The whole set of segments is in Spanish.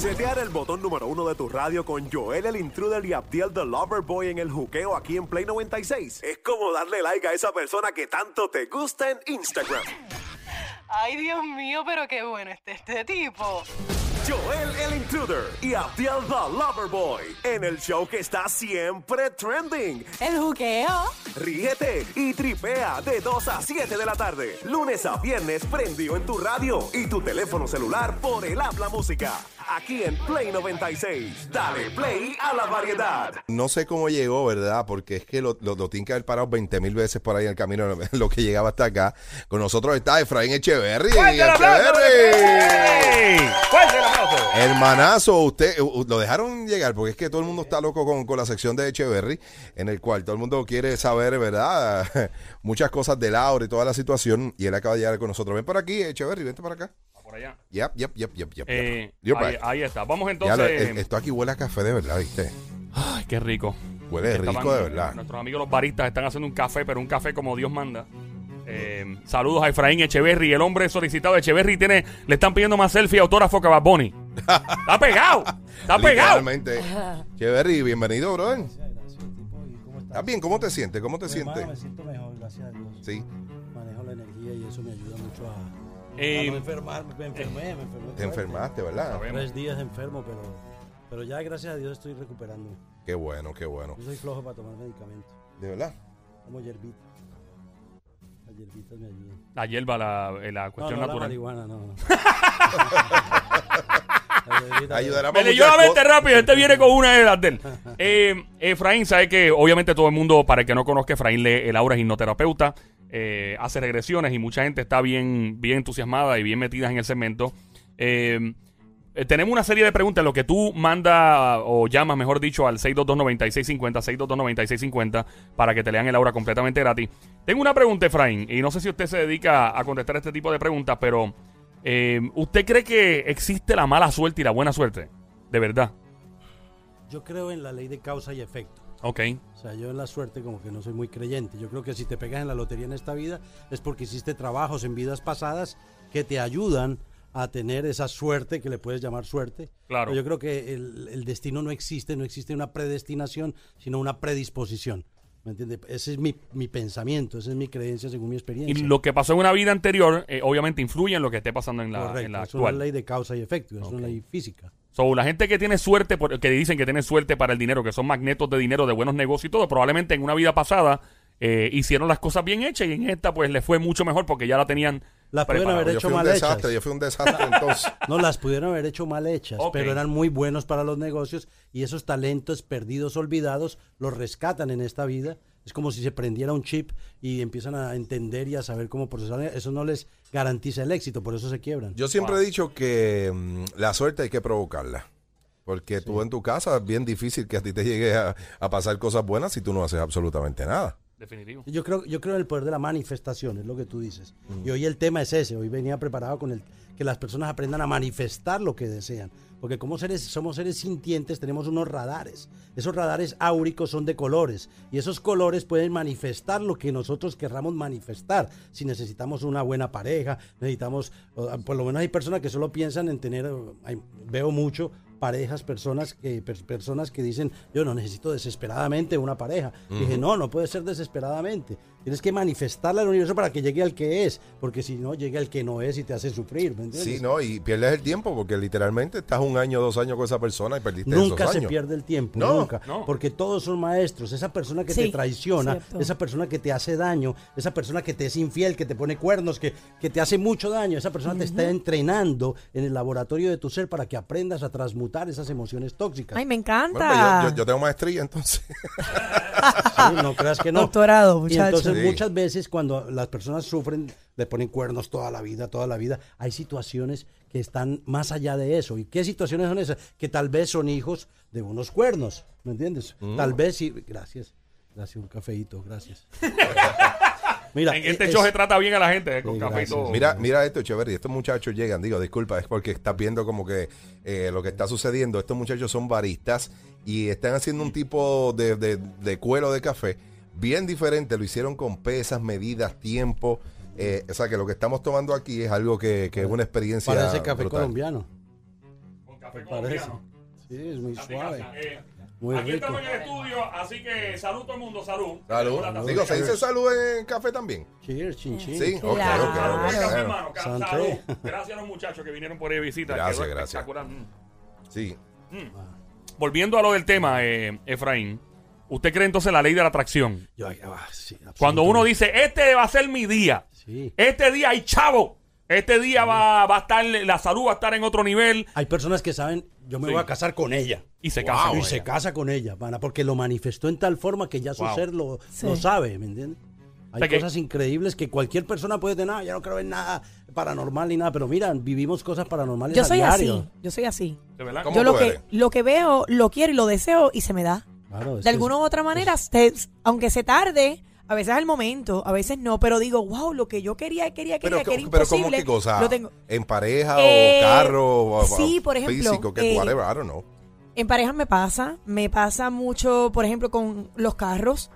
Setear el botón número uno de tu radio con Joel el Intruder y Abdiel the Lover Boy en el juqueo aquí en Play 96 es como darle like a esa persona que tanto te gusta en Instagram. Ay, Dios mío, pero qué bueno este, este tipo. Joel el Intruder y Abdiel the Lover Boy en el show que está siempre trending. El juqueo. Ríete y tripea de 2 a 7 de la tarde, lunes a viernes prendido en tu radio y tu teléfono celular por el habla música. Aquí en Play 96. Dale play a la variedad. No sé cómo llegó, ¿verdad? Porque es que lo, lo, lo tienen que haber parado 20 mil veces por ahí en el camino, lo que llegaba hasta acá. Con nosotros está Efraín Echeverry. ¡Fuerte el aplauso! Echeverry. ¡Fuerte el aplauso! Hermanazo, usted lo dejaron llegar porque es que todo el mundo está loco con, con la sección de Echeverry, en el cual todo el mundo quiere saber, ¿verdad? Muchas cosas de Laura y toda la situación. Y él acaba de llegar con nosotros. Ven por aquí, Echeverry, vente para acá. Por allá. Yep, yep, yep, yep, yep. Eh, ahí, está. Vamos entonces. lo- el- esto aquí huele a café de verdad, ¿viste? Ay, qué rico. Huele rico Estaban- de verdad. Nuestros amigos los baristas están haciendo un café, pero un café como Dios manda. Eh, saludos a Efraín Echeverry, el hombre solicitado de Echeverry tiene, le están pidiendo más selfie autógrafo que Bad Bunny. Está pegado, está pegado. Literalmente. Echeverry, bienvenido, brother. Gracias, tipo, ¿y cómo estás? ¿Estás bien? ¿Cómo te sientes? ¿Cómo te sientes? Me siento mejor, gracias a Dios. Sí. Manejo la energía y eso me ayuda mucho a, a Eh, no enfermarme. Me enfermé, me enfermé. Te enfermaste, ¿verdad? Tres días enfermo, pero, pero ya gracias a Dios estoy recuperando. Qué bueno, qué bueno. Yo soy flojo para tomar medicamentos. ¿De verdad? Como hierbita. Las hierbitas me ayudan. La hierba, la, eh, la No, cuestión no, la natural. marihuana, no. no. Ayudará la mente cosas. rápido, este viene con una de las de él. Eh, Efraín, sabe que obviamente todo el mundo, para el que no conozca, Efraín lee el aura es hipnoterapeuta, eh, hace regresiones y mucha gente está bien, bien entusiasmada y bien metida en el segmento. Eh, eh, tenemos una serie de preguntas, lo que tú mandas o llamas, mejor dicho, al 622-9650, 622-9650, para que te lean el aura completamente gratis. Tengo una pregunta, Efraín, y no sé si usted se dedica a contestar este tipo de preguntas, pero eh, ¿usted cree que existe la mala suerte y la buena suerte? De verdad. Yo creo en la ley de causa y efecto. Ok. O sea, yo en la suerte como que no soy muy creyente. Yo creo que si te pegas en la lotería en esta vida es porque hiciste trabajos en vidas pasadas que te ayudan a tener esa suerte que le puedes llamar suerte. Claro. Pero yo creo que el, el destino no existe, no existe una predestinación, sino una predisposición. ¿Me entiendes? Ese es mi, mi pensamiento, esa es mi creencia según mi Y experiencia. lo que pasó en una vida anterior, eh, obviamente influye en lo que esté pasando en la, Correcto, en la es una actual. ley de causa y efecto, es Ok. una ley física. So, la gente que tiene suerte, por- que dicen que tiene suerte para el dinero, que son magnetos de dinero, de buenos negocios y todo, probablemente en una vida pasada eh, hicieron las cosas bien hechas y en esta pues les fue mucho mejor porque ya la tenían Las preparada. haber Yo hecho un mal desastre, hechas. yo fui un desastre entonces. No, las pudieron haber hecho mal hechas, pero eran muy buenos para los negocios y esos talentos perdidos, olvidados, los rescatan en esta vida. Es como si se prendiera un chip y empiezan a entender y a saber cómo procesar. Eso no les garantiza el éxito, por eso se quiebran. Yo siempre he dicho que mm, la suerte hay que provocarla. Porque tú en tu casa es bien difícil que a ti te llegue a, a pasar cosas buenas si tú no haces absolutamente nada. Definitivo. Yo creo, yo creo en el poder de la manifestación, es lo que tú dices. Y hoy el tema es ese, hoy venía preparado con el que las personas aprendan a manifestar lo que desean. Porque como seres, somos seres sintientes, tenemos unos radares. Esos radares áuricos son de colores. Y esos colores pueden manifestar lo que nosotros querramos manifestar. Si necesitamos una buena pareja, necesitamos, o, por lo menos hay personas que solo piensan en tener, hay- veo mucho parejas, personas que, per- personas que dicen, yo no necesito desesperadamente una pareja. Dije, no, no puede ser desesperadamente. Tienes que manifestarla al universo para que llegue al que es, porque si no, llega el que no es y te hace sufrir, ¿me entiendes? Sí, ¿no? Y pierdes el tiempo porque literalmente estás un año, dos años con esa persona y perdiste Nunca esos se años. pierde el tiempo, No, nunca. no. Porque todos son maestros. Esa persona que te traiciona, cierto. esa persona que te hace daño, esa persona que te es infiel, que te pone cuernos, que, que te hace mucho daño, esa persona te está entrenando en el laboratorio de tu ser para que aprendas a transmutar esas emociones tóxicas. Ay, me Bueno, pues encanta. yo, yo- yo tengo maestría entonces. Sí, no creas que no. Doctorado, Y muchacho. Entonces Sí. muchas veces cuando las personas sufren, le ponen cuernos toda la vida, toda la vida, hay situaciones que están más allá de eso. ¿Y qué situaciones son esas? Que tal vez son hijos de unos cuernos, ¿me entiendes? Mm. Tal vez sí. Gracias. Gracias, un cafeíto, gracias. Mira, En este es- show se trata bien a la gente, eh, con Sí, café y todo. Mira, mira esto, chévere. Estos muchachos llegan, digo, disculpa, es porque estás viendo como que eh, lo que está sucediendo. Estos muchachos son baristas y están haciendo un tipo de, de, de cuero de café bien diferente. Lo hicieron con pesas, medidas, tiempo. Eh, o sea que lo que estamos tomando aquí es algo que, que es una experiencia. parece café brutal. colombiano. Café Parece. colombiano. Sí, es muy suave. Eh, Muy aquí rico. estamos en el estudio, así que salud todo el mundo, salud. Salud. Tacita. Digo, ¿se dice salud en café también? Cheers, chin, chin. Sí, ok, ok, Claro. ok. Café, Bueno. hermano, ca- Santé. salud. Gracias a los muchachos que vinieron por ahí de visita. Gracias, gracias. espectacular. Mm. Sí. Volviendo a lo del tema, eh, Efraín, ¿usted cree entonces en la ley de la atracción? Yo, ah, sí, Cuando uno dice, este va a ser mi día, Sí. este día hay chavo, este día va, va a estar, la salud va a estar en otro nivel, Hay personas que saben, yo me Sí. voy a casar con ella. y se casa. y con se ella. casa con ella, pana, porque lo manifestó en tal forma que ya su Wow. ser lo, Sí. lo sabe, ¿me entiendes? Hay sea que- cosas increíbles que cualquier persona puede tener. "Ah, yo no creo en nada paranormal ni nada, pero mira, vivimos cosas paranormales Yo a soy diario. así, yo soy así. ¿De verdad? ¿Cómo Yo lo que, lo que veo, lo quiero y lo deseo y se me da. Claro, De alguna u otra manera, te- aunque se tarde, a veces al momento, a veces no, pero digo, wow, lo que yo quería, quería, quería, Pero, que era pero ¿cómo imposible. qué cosa? Lo tengo. ¿En pareja Eh, o carro? O, o sí, por ejemplo, Físico, que eh, whatever, I don't know. En pareja me pasa, me pasa mucho, por ejemplo, con los carros.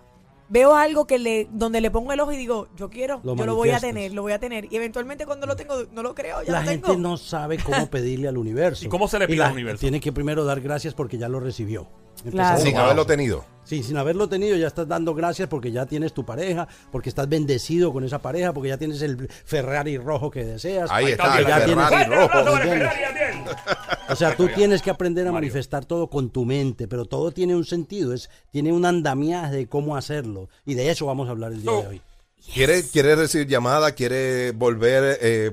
Veo algo que le, donde le pongo el ojo y digo, yo quiero, Lo yo lo voy a manifiestas. tener, lo voy a tener. Y eventualmente cuando lo tengo, no lo creo, ya La lo gente tengo. no sabe cómo pedirle al universo. ¿Y cómo se le pide la- al universo? Tiene que primero dar gracias porque ya lo recibió. Claro. Sin wow. haberlo tenido. Sí, sin haberlo tenido ya estás dando gracias porque ya tienes tu pareja, porque estás bendecido con esa pareja, porque ya tienes el Ferrari rojo que deseas. Ahí está, porque el ya tienes- Ferrari ¡Fuerte el aplauso rojo. O sea, tú tienes que aprender a Mario. manifestar todo con tu mente, pero todo tiene un sentido, es tiene un andamiaje de cómo hacerlo. Y de eso vamos a hablar el día de hoy. ¿Quiere, quiere recibir llamada? ¿Quiere volver? eh,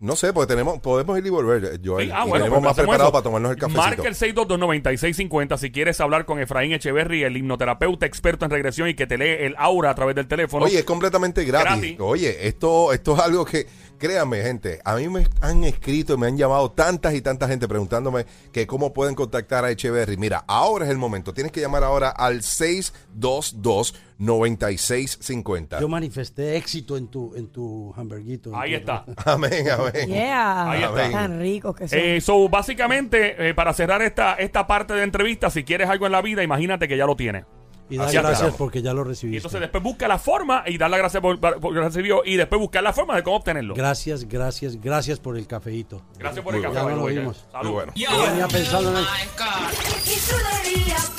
no sé, porque tenemos, podemos ir y volver, Joel. Sí, ah, y bueno, tenemos más hacemos preparado eso. para tomarnos el cafecito. Marca el 622-9650 si quieres hablar con Efraín Echeverry, el hipnoterapeuta experto en regresión y que te lee el aura a través del teléfono. Oye, es completamente gratis. Gratis. Oye, esto, esto es algo que, créanme, gente, a mí me han escrito y me han llamado tantas y tantas gente preguntándome que cómo pueden contactar a Echeverry. Mira, ahora es el momento. Tienes que llamar ahora al 622-9650. Yo manifesté éxito en tu en tu hamburguito. Ahí tu- está. Amén, amén. Yeah, Ahí está. tan ricos que son. Eh, so, básicamente, eh, para cerrar esta, esta parte de entrevista, si quieres algo en la vida, imagínate que ya lo tienes. Y da gracias porque ya lo Y recibiste. entonces después busca la forma y dar la gracia por, por- lo recibió y después buscar la forma de cómo obtenerlo. Gracias, gracias, gracias por el cafeíto. Gracias por el Muy bueno. Ya no lo vimos. Salud. Muy bueno. Yo venía pensando en el- Y debías